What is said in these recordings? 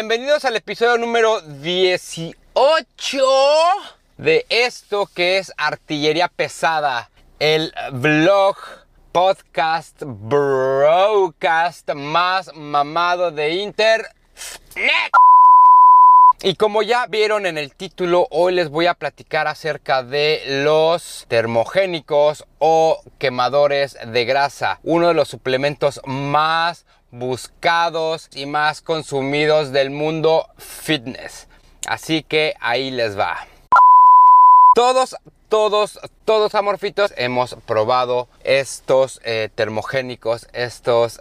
Bienvenidos al episodio número 18 de esto que es Artillería Pesada, el vlog, podcast, broadcast más mamado de Internet. Y como ya vieron en el título, hoy les voy a platicar acerca de los termogénicos o quemadores de grasa, uno de los suplementos más buscados y más consumidos del mundo fitness. Así que ahí les va. Todos, todos, todos amorfitos hemos probado estos eh, termogénicos, estos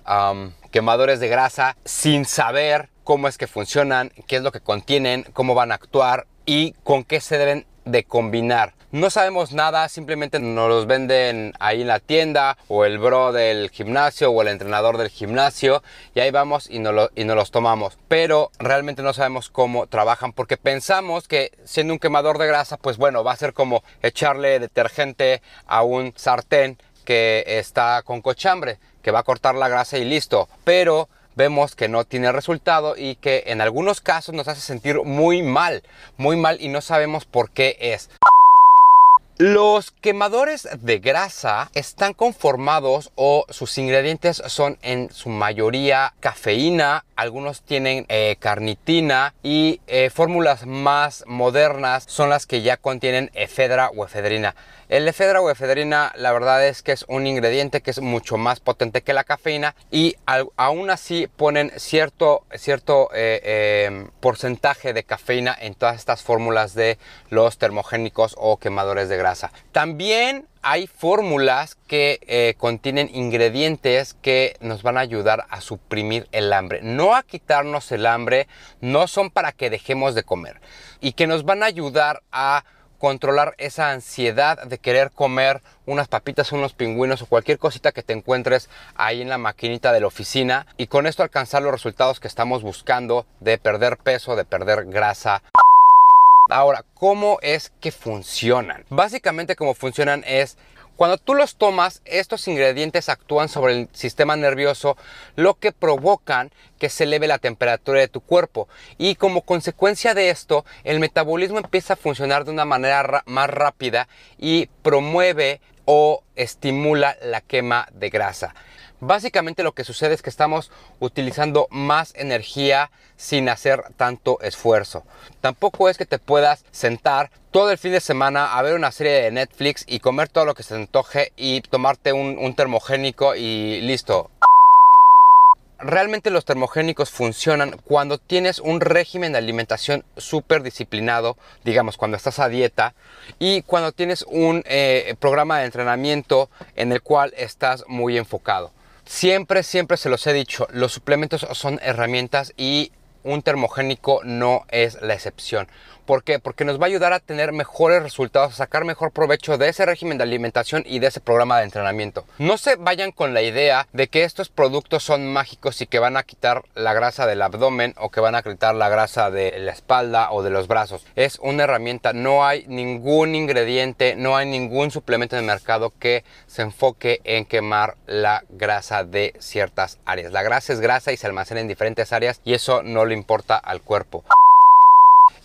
quemadores de grasa sin saber cómo es que funcionan, qué es lo que contienen, cómo van a actuar y con qué se deben de combinar. No sabemos nada, simplemente nos los venden ahí en la tienda o el bro del gimnasio o el entrenador del gimnasio y ahí vamos y nos, y los tomamos. Pero realmente no sabemos cómo trabajan porque pensamos que siendo un quemador de grasa, pues bueno, va a ser como echarle detergente a un sartén que está con cochambre, que va a cortar la grasa y listo. Pero vemos que no tiene resultado y que en algunos casos nos hace sentir muy mal, muy mal y no sabemos por qué es. Los quemadores de grasa están conformados o sus ingredientes son en su mayoría cafeína, algunos tienen eh, carnitina y eh, fórmulas más modernas son las que ya contienen efedra o efedrina. El efedra o efedrina la verdad es que es un ingrediente que es mucho más potente que la cafeína y aún así ponen cierto, cierto eh, em, porcentaje de cafeína en todas estas fórmulas de los termogénicos o quemadores de grasa. También hay fórmulas que eh, contienen ingredientes que nos van a ayudar a suprimir el hambre, no a quitarnos el hambre, no son para que dejemos de comer y que nos van a ayudar a controlar esa ansiedad de querer comer unas papitas, unos pingüinos o cualquier cosita que te encuentres ahí en la maquinita de la oficina y con esto alcanzar los resultados que estamos buscando de perder peso, de perder grasa. Ahora, ¿cómo es que funcionan? Básicamente como funcionan es cuando tú los tomas, estos ingredientes actúan sobre el sistema nervioso, lo que provocan que se eleve la temperatura de tu cuerpo. Y como consecuencia de esto, el metabolismo empieza a funcionar de una manera más rápida y promueve o estimula la quema de grasa. Básicamente lo que sucede es que estamos utilizando más energía sin hacer tanto esfuerzo. Tampoco es que te puedas sentar todo el fin de semana a ver una serie de Netflix y comer todo lo que se te antoje y tomarte un, termogénico y listo. Realmente los termogénicos funcionan cuando tienes un régimen de alimentación súper disciplinado, digamos cuando estás a dieta, y cuando tienes un eh, programa de entrenamiento en el cual estás muy enfocado. Siempre, siempre se los he dicho, los suplementos son herramientas y un termogénico no es la excepción. ¿Por qué? Porque nos va a ayudar a tener mejores resultados, a sacar mejor provecho de ese régimen de alimentación y de ese programa de entrenamiento. No se vayan con la idea de que estos productos son mágicos y que van a quitar la grasa del abdomen o que van a quitar la grasa de la espalda o de los brazos. Es una herramienta, no hay ningún ingrediente, no hay ningún suplemento en el mercado que se enfoque en quemar la grasa de ciertas áreas. La grasa es grasa y se almacena en diferentes áreas y eso no le importa al cuerpo.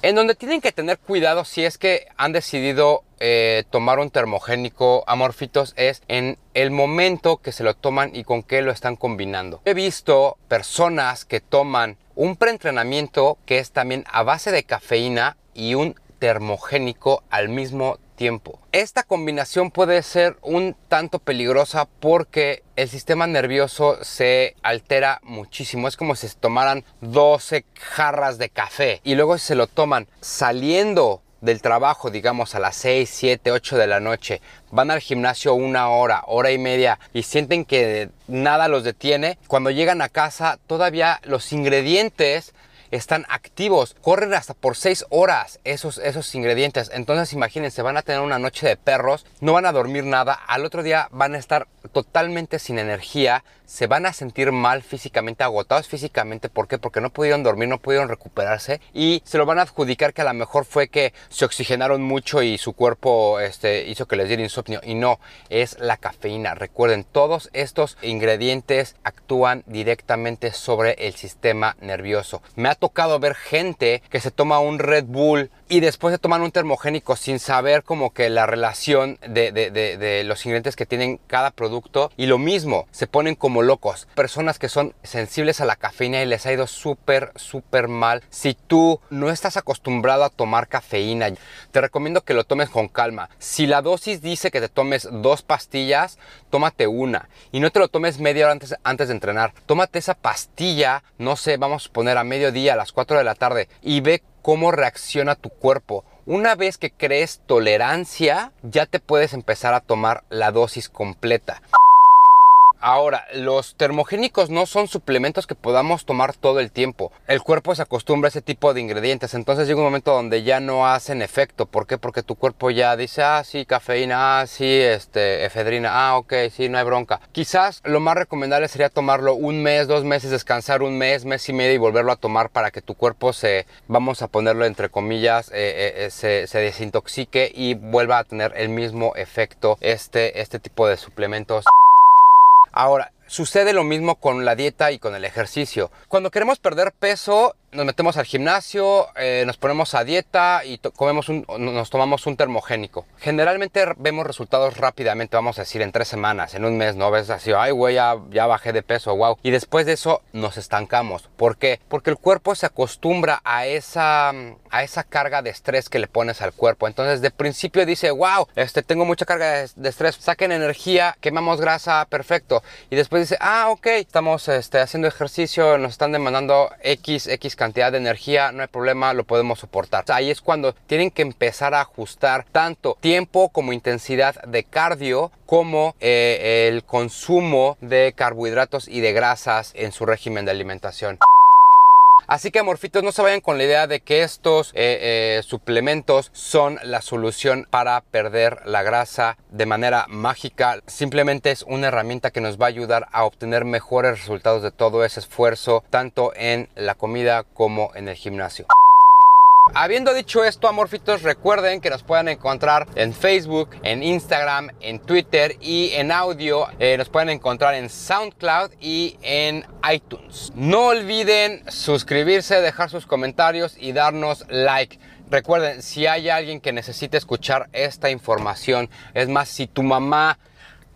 En donde tienen que tener cuidado si es que han decidido eh, tomar un termogénico amorfitos es en el momento que se lo toman y con qué lo están combinando. He visto personas que toman un preentrenamiento que es también a base de cafeína y un termogénico al mismo tiempo. Esta combinación puede ser un tanto peligrosa porque el sistema nervioso se altera muchísimo. Es como si se tomaran 12 jarras de café y luego se lo toman saliendo del trabajo, digamos a las 6, 7, 8 de la noche, van al gimnasio una hora, hora y media y sienten que nada los detiene, cuando llegan a casa todavía los ingredientes están activos, corren hasta por 6 horas esos, esos ingredientes. Entonces imagínense, van a tener una noche de perros, no van a dormir nada, al otro día van a estar totalmente sin energía, se van a sentir mal físicamente, agotados físicamente. ¿Por qué? Porque no pudieron dormir, no pudieron recuperarse y se lo van a adjudicar que a lo mejor fue que se oxigenaron mucho y su cuerpo este, hizo que les diera insomnio. Y no, es la cafeína. Recuerden, todos estos ingredientes actúan directamente sobre el sistema nervioso. Me ha tocado ver gente que se toma un Red Bull y después se toman un termogénico sin saber como que la relación de, de los ingredientes que tienen cada producto. Y lo mismo, se ponen como locos. Personas que son sensibles a la cafeína y les ha ido súper, súper mal. Si tú no estás acostumbrado a tomar cafeína, te recomiendo que lo tomes con calma. Si la dosis dice que te tomes dos pastillas, tómate una. Y no te lo tomes media hora antes, antes de entrenar. Tómate esa pastilla, no sé, vamos a poner a mediodía, a las 4 de la tarde, y ve cómo reacciona tu cuerpo. Una vez que crees tolerancia, ya te puedes empezar a tomar la dosis completa. Ahora, los termogénicos no son suplementos que podamos tomar todo el tiempo. El cuerpo se acostumbra a ese tipo de ingredientes, entonces llega un momento donde ya no hacen efecto. ¿Por qué? Porque tu cuerpo ya dice, ah, sí, cafeína, ah, sí, este, efedrina, ah, ok, sí, no hay bronca. Quizás lo más recomendable sería tomarlo un mes, dos meses, descansar un mes, mes y medio y volverlo a tomar para que tu cuerpo se, vamos a ponerlo entre comillas, eh, eh, eh, se, se desintoxique y vuelva a tener el mismo efecto este, este tipo de suplementos. Ahora, sucede lo mismo con la dieta y con el ejercicio. Cuando queremos perder peso, nos metemos al gimnasio, eh, nos ponemos a dieta y comemos un, nos tomamos un termogénico. Generalmente vemos resultados rápidamente, vamos a decir en tres semanas, en un mes, ¿no? Ves así, ay, güey, ya, bajé de peso, wow. Y después de eso nos estancamos. ¿Por qué? Porque el cuerpo se acostumbra a esa, a esa carga de estrés que le pones al cuerpo. Entonces, de principio dice, wow, este, tengo mucha carga de, estrés, saquen energía, quemamos grasa, perfecto. Y después dice, ah, ok, estamos este, haciendo ejercicio, nos están demandando X, X de energía, no hay problema, lo podemos soportar. Ahí es cuando tienen que empezar a ajustar tanto tiempo como intensidad de cardio como eh, el consumo de carbohidratos y de grasas en su régimen de alimentación. Así que amorfitos, no se vayan con la idea de que estos eh, eh, suplementos son la solución para perder la grasa de manera mágica. Simplemente es una herramienta que nos va a ayudar a obtener mejores resultados de todo ese esfuerzo, tanto en la comida como en el gimnasio. Habiendo dicho esto, amorfitos, recuerden que nos pueden encontrar en Facebook, en Instagram, en Twitter y en audio. Eh, nos pueden encontrar en SoundCloud y en iTunes. No olviden suscribirse, dejar sus comentarios y darnos like. Recuerden, si hay alguien que necesite escuchar esta información, es más, si tu mamá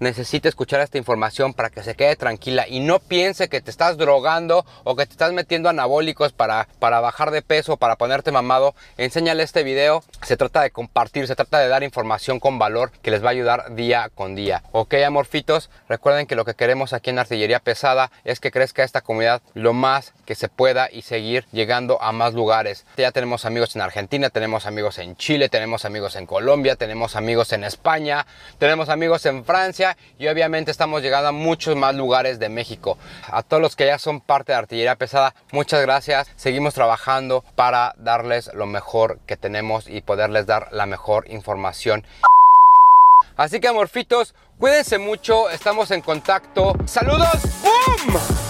necesita escuchar esta información para que se quede tranquila y no piense que te estás drogando o que te estás metiendo anabólicos para, para bajar de peso, para ponerte mamado, enséñale este video. Se trata de compartir, se trata de dar información con valor que les va a ayudar día con día. Ok, amorfitos, recuerden que lo que queremos aquí en Artillería Pesada es que crezca esta comunidad lo más que se pueda y seguir llegando a más lugares. Ya tenemos amigos en Argentina, tenemos amigos en Chile, tenemos amigos en Colombia, tenemos amigos en España, tenemos amigos en Francia y obviamente estamos llegando a muchos más lugares de México. A todos los que ya son parte de Artillería Pesada, muchas gracias. Seguimos trabajando para darles lo mejor que tenemos y poderles dar la mejor información. Así que amorfitos, cuídense mucho, estamos en contacto. ¡Saludos! ¡Bum!